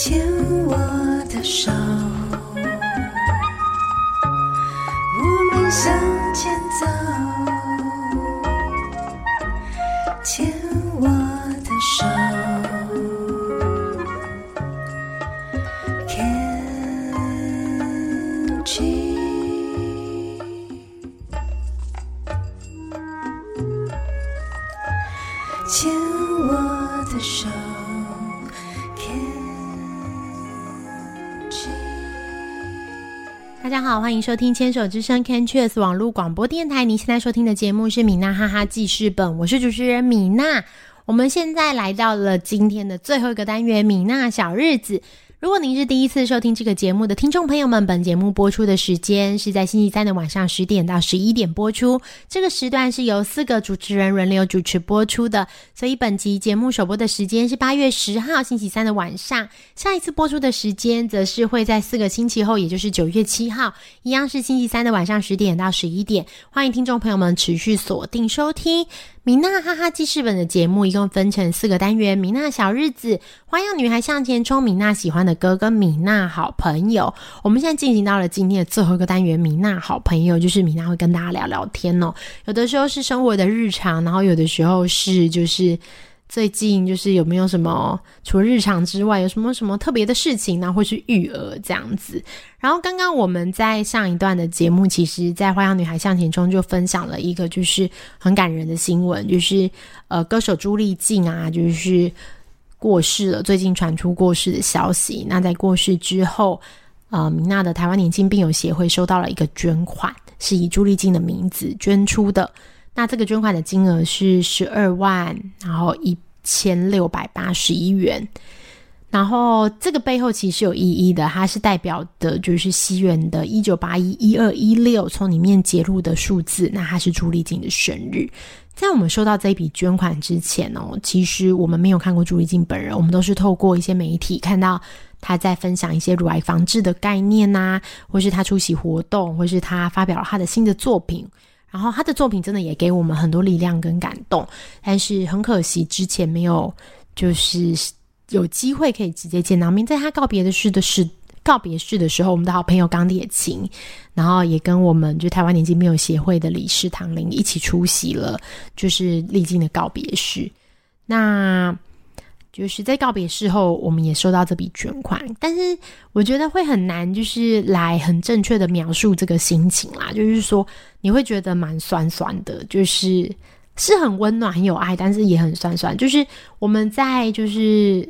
牵我的手，好，欢迎收听牵手之声 Can Cheers 网络广播电台。您现在收听的节目是米娜哈哈记事本，我是主持人米娜。我们现在来到了今天的最后一个单元——米娜小日子。如果您是第一次收听这个节目的听众朋友们，本节目播出的时间是在星期三的晚上十点到十一点播出。这个时段是由四个主持人轮流主持播出的，所以本集节目首播的时间是八月十号星期三的晚上。下一次播出的时间则是会在四个星期后，也就是九月七号，一样是星期三的晚上十点到十一点。欢迎听众朋友们持续锁定收听。米娜哈哈记事本的节目一共分成四个单元：米娜小日子、花样女孩向前冲、米娜喜欢的歌跟米娜好朋友。我们现在进行到了今天的最后一个单元——米娜好朋友，就是米娜会跟大家聊聊天哦。有的时候是生活的日常，然后有的时候是就是。最近就是有没有什么除了日常之外，有什么什么特别的事情呢？或是育儿这样子。然后刚刚我们在上一段的节目，其实，在《花样女孩向前冲》就分享了一个就是很感人的新闻，就是呃，歌手朱丽静啊，就是过世了，最近传出过世的消息。那在过世之后，呃，米娜的台湾年轻病友协会收到了一个捐款，是以朱丽静的名字捐出的。那这个捐款的金额是十二万，然后一千六百八十一元。然后这个背后其实有意义的，它是代表的就是西元的一九八一一二一六从里面揭露的数字，那它是朱丽静的生日。在我们收到这一笔捐款之前哦，其实我们没有看过朱丽静本人，我们都是透过一些媒体看到她在分享一些乳癌防治的概念呐、或是她出席活动，或是她发表了她的新的作品。然后他的作品真的也给我们很多力量跟感动，但是很可惜之前没有就是有机会可以直接见到面。在他告别的事的是告别式的时候，我们的好朋友钢铁琴，然后也跟我们就台湾年轻病友协会的理事唐玲一起出席了，就是历经的告别式。那就是在告别式后，我们也收到这笔捐款，但是我觉得会很难，就是来很正确的描述这个心情啦。就是说，你会觉得蛮酸酸的，就是是很温暖、很有爱，但是也很酸酸。就是我们在就是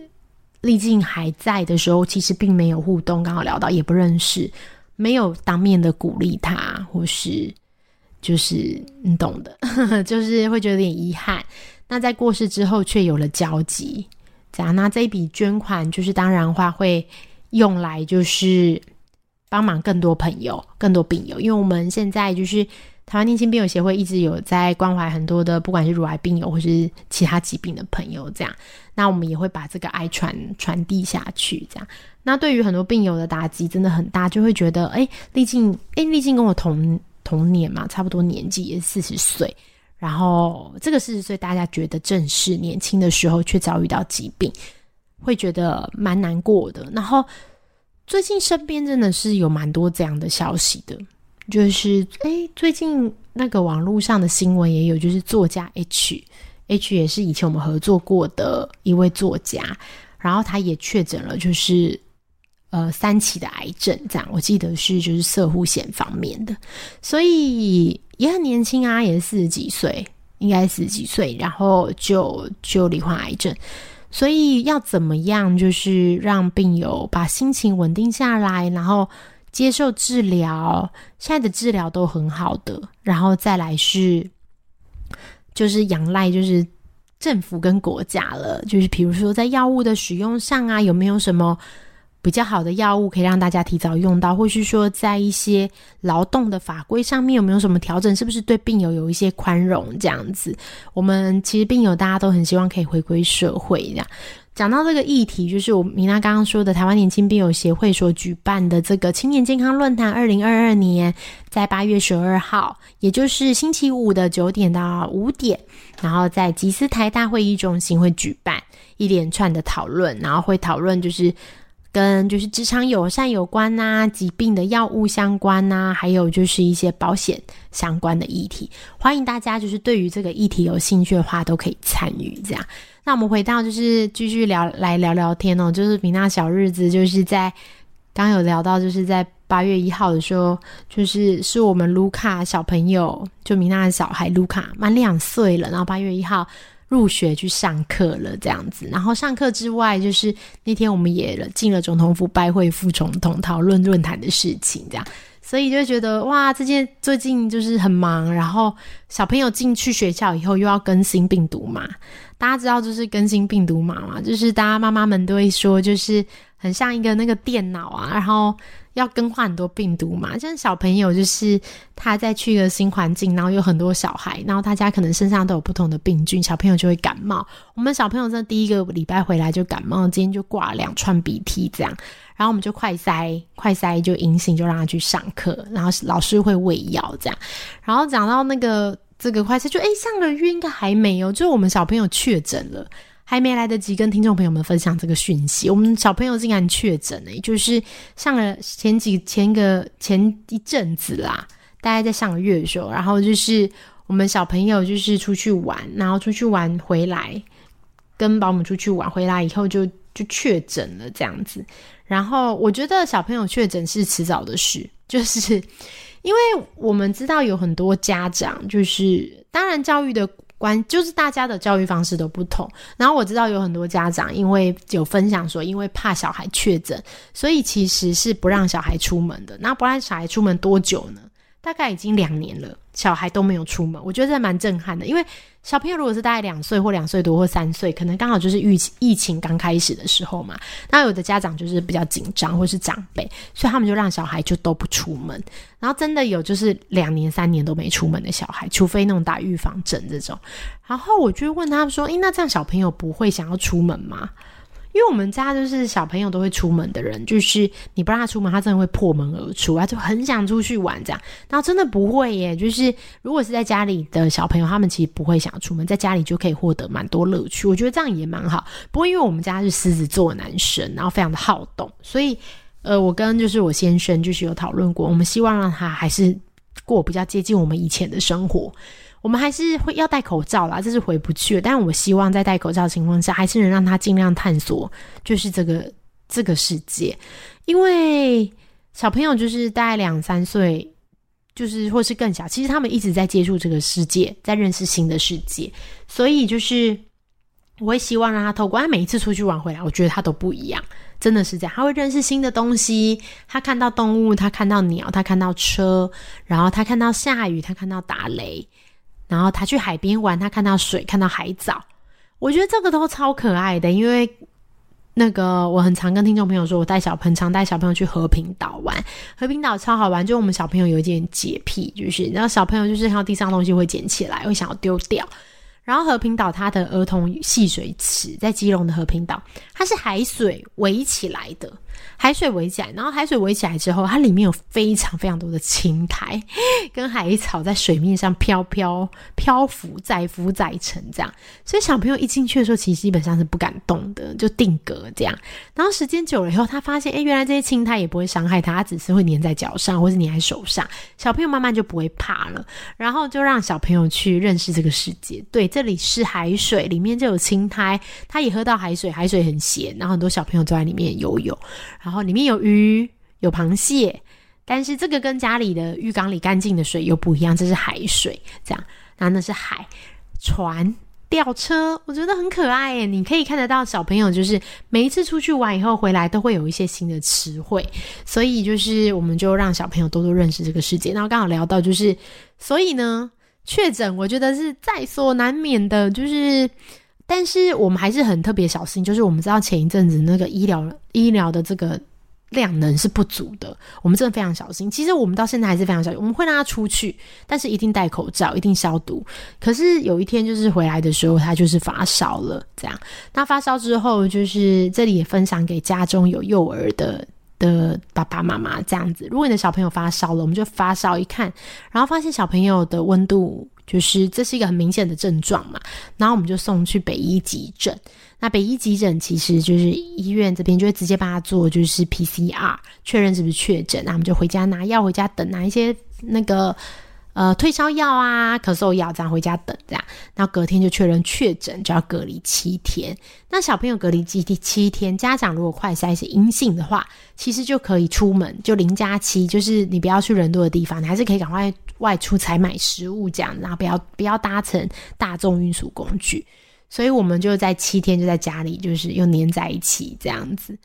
历尽还在的时候，其实并没有互动，刚好聊到也不认识，没有当面的鼓励他，或是就是你懂的，就是会觉得有点遗憾。那在过世之后，却有了交集。这样，那这一笔捐款就是当然话会用来就是帮忙更多朋友、更多病友，因为我们现在就是台湾年轻病友协会一直有在关怀很多的，不管是乳癌病友或是其他疾病的朋友，这样，那我们也会把这个爱传传递下去，这样。那对于很多病友的打击真的很大，就会觉得，哎，历尽，哎，历尽跟我同同年嘛，差不多年纪也四十岁。然后这个四十岁，大家觉得正是年轻的时候，却遭遇到疾病，会觉得蛮难过的。然后最近身边真的是有蛮多这样的消息的，就是诶，最近那个网络上的新闻也有，就是作家 H，H 也是以前我们合作过的一位作家，然后他也确诊了，就是呃三期的癌症，这样我记得是就是射护险方面的，所以。也很年轻啊，也四十几岁，应该四十几岁，然后就就罹患癌症，所以要怎么样，就是让病友把心情稳定下来，然后接受治疗，现在的治疗都很好的，然后再来是就是仰赖就是政府跟国家了，就是比如说在药物的使用上啊，有没有什么？比较好的药物可以让大家提早用到，或是说在一些劳动的法规上面有没有什么调整？是不是对病友有一些宽容这样子？我们其实病友大家都很希望可以回归社会这样。讲到这个议题，就是我米娜刚刚说的台湾年轻病友协会所举办的这个青年健康论坛，二零二二年在八月十二号，也就是星期五的九点到五点，然后在吉斯台大会议中心会举办一连串的讨论，然后会讨论就是。跟就是职场友善有关呐，疾病的药物相关呐，还有就是一些保险相关的议题。欢迎大家就是对于这个议题有兴趣的话，都可以参与。这样，那我们回到就是继续聊来聊聊天哦，就是米娜小日子，就是在刚有聊到，就是在八月一号的时候，就是是我们卢卡小朋友，就米娜的小孩卢卡满两岁了，然后八月一号。入学去上课了，这样子。然后上课之外，就是那天我们也进了总统府拜会副总统，讨论论坛的事情，这样。所以就觉得哇，这件最近就是很忙。然后小朋友进去学校以后，又要更新病毒嘛。大家知道就是更新病毒码嘛，就是大家妈妈们都会说，就是很像一个那个电脑啊，然后。要更换很多病毒嘛？像小朋友，就是他在去一个新环境，然后有很多小孩，然后大家可能身上都有不同的病菌，小朋友就会感冒。我们小朋友在第一个礼拜回来就感冒，今天就挂两串鼻涕这样，然后我们就快筛，快筛就阴性，就让他去上课，然后老师会喂药这样。然后讲到那个这个快筛，就哎上个月应该还没有，就是我们小朋友确诊了。还没来得及跟听众朋友们分享这个讯息，我们小朋友竟然确诊了，就是上了前几前个前一阵子啦，大概在上个月的时候，然后就是我们小朋友就是出去玩，然后出去玩回来，跟保姆出去玩回来以后就就确诊了这样子，然后我觉得小朋友确诊是迟早的事，就是因为我们知道有很多家长就是当然教育的。关就是大家的教育方式都不同，然后我知道有很多家长因为有分享说，因为怕小孩确诊，所以其实是不让小孩出门的。那不让小孩出门多久呢？大概已经两年了，小孩都没有出门，我觉得这蛮震撼的。因为小朋友如果是大概两岁或两岁多或三岁，可能刚好就是疫疫情刚开始的时候嘛。那有的家长就是比较紧张或是长辈，所以他们就让小孩就都不出门。然后真的有就是两年三年都没出门的小孩，除非那种打预防针这种。然后我就问他们说：“诶，那这样小朋友不会想要出门吗？”因为我们家就是小朋友都会出门的人，就是你不让他出门，他真的会破门而出啊，就很想出去玩这样。然后真的不会耶，就是如果是在家里的小朋友，他们其实不会想出门，在家里就可以获得蛮多乐趣。我觉得这样也蛮好。不过因为我们家是狮子座男生，然后非常的好动，所以呃，我跟就是我先生就是有讨论过，我们希望让他还是过比较接近我们以前的生活。我们还是会要戴口罩啦，这是回不去了。但我希望在戴口罩的情况下，还是能让他尽量探索，就是这个这个世界。因为小朋友就是大概两三岁，就是或是更小，其实他们一直在接触这个世界，在认识新的世界。所以就是我会希望让他透过他每一次出去玩回来，我觉得他都不一样，真的是这样。他会认识新的东西，他看到动物，他看到鸟，他看到车，然后他看到下雨，他看到打雷。然后他去海边玩，他看到水，看到海藻，我觉得这个都超可爱的。因为那个我很常跟听众朋友说，我带小朋常带小朋友去和平岛玩，和平岛超好玩。就我们小朋友有一点洁癖，就是然后小朋友就是看到地上东西会捡起来，会想要丢掉。然后和平岛它的儿童戏水池在基隆的和平岛，它是海水围起来的。海水围起来，然后海水围起来之后，它里面有非常非常多的青苔 跟海草在水面上飘飘漂浮，载浮载沉这样。所以小朋友一进去的时候，其实基本上是不敢动的，就定格这样。然后时间久了以后，他发现，哎，原来这些青苔也不会伤害他，它只是会粘在脚上或是粘在手上。小朋友慢慢就不会怕了，然后就让小朋友去认识这个世界。对，这里是海水，里面就有青苔，他也喝到海水，海水很咸，然后很多小朋友都在里面游泳。然后里面有鱼，有螃蟹，但是这个跟家里的浴缸里干净的水又不一样，这是海水，这样，那那是海船、吊车，我觉得很可爱耶。你可以看得到小朋友，就是每一次出去玩以后回来，都会有一些新的词汇，所以就是我们就让小朋友多多认识这个世界。然后刚好聊到就是，所以呢，确诊我觉得是在所难免的，就是。但是我们还是很特别小心，就是我们知道前一阵子那个医疗医疗的这个量能是不足的，我们真的非常小心。其实我们到现在还是非常小心，我们会让他出去，但是一定戴口罩，一定消毒。可是有一天就是回来的时候，他就是发烧了，这样。那发烧之后，就是这里也分享给家中有幼儿的的爸爸妈妈这样子。如果你的小朋友发烧了，我们就发烧一看，然后发现小朋友的温度。就是这是一个很明显的症状嘛。然后我们就送去北医急诊。那北医急诊其实就是医院这边就会直接帮他做，就是 PCR 确认是不是确诊。那我们就回家拿药，回家等拿一些那个。呃，退烧药啊，咳嗽药，这样回家等，这样，然后隔天就确认确诊，就要隔离七天。那小朋友隔离七七天，家长如果快筛是阴性的话，其实就可以出门，就零加七，就是你不要去人多的地方，你还是可以赶快外出采买食物这样，然后不要不要搭乘大众运输工具。所以我们就在七天就在家里，就是又黏在一起这样子。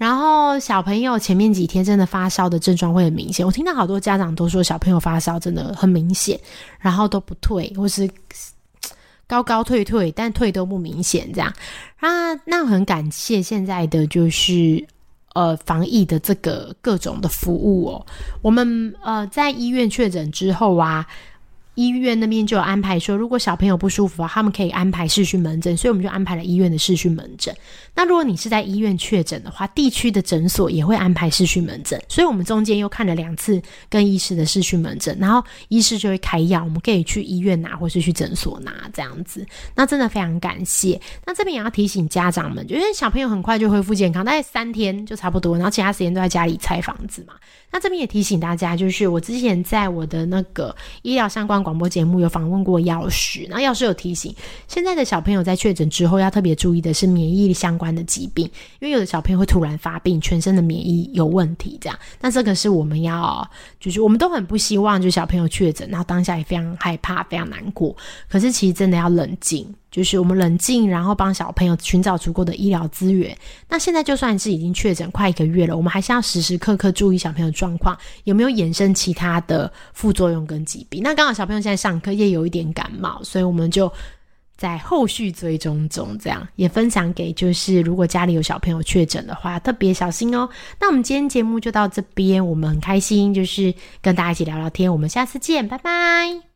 然后小朋友前面几天真的发烧的症状会很明显，我听到好多家长都说小朋友发烧真的很明显，然后都不退，或是高高退退，但退都不明显这样啊。那很感谢现在的就是呃防疫的这个各种的服务哦。我们呃在医院确诊之后啊。医院那边就有安排说，如果小朋友不舒服，他们可以安排视讯门诊，所以我们就安排了医院的视讯门诊。那如果你是在医院确诊的话，地区的诊所也会安排视讯门诊，所以我们中间又看了两次跟医师的视讯门诊，然后医师就会开药，我们可以去医院拿或是去诊所拿这样子。那真的非常感谢。那这边也要提醒家长们，就因为小朋友很快就恢复健康，大概三天就差不多，然后其他时间都在家里拆房子嘛。那这边也提醒大家，就是我之前在我的那个医疗相关广播节目有访问过药师，那药师有提醒，现在的小朋友在确诊之后要特别注意的是免疫相关的疾病，因为有的小朋友会突然发病，全身的免疫有问题，这样。那这个是我们要，就是我们都很不希望，就小朋友确诊，然后当下也非常害怕，非常难过。可是其实真的要冷静。就是我们冷静，然后帮小朋友寻找足够的医疗资源。那现在就算是已经确诊快一个月了，我们还是要时时刻刻注意小朋友状况有没有衍生其他的副作用跟疾病。那刚好小朋友现在上课也有一点感冒，所以我们就在后续追踪中，这样也分享给就是如果家里有小朋友确诊的话，特别小心哦。那我们今天节目就到这边，我们很开心就是跟大家一起聊聊天，我们下次见，拜拜。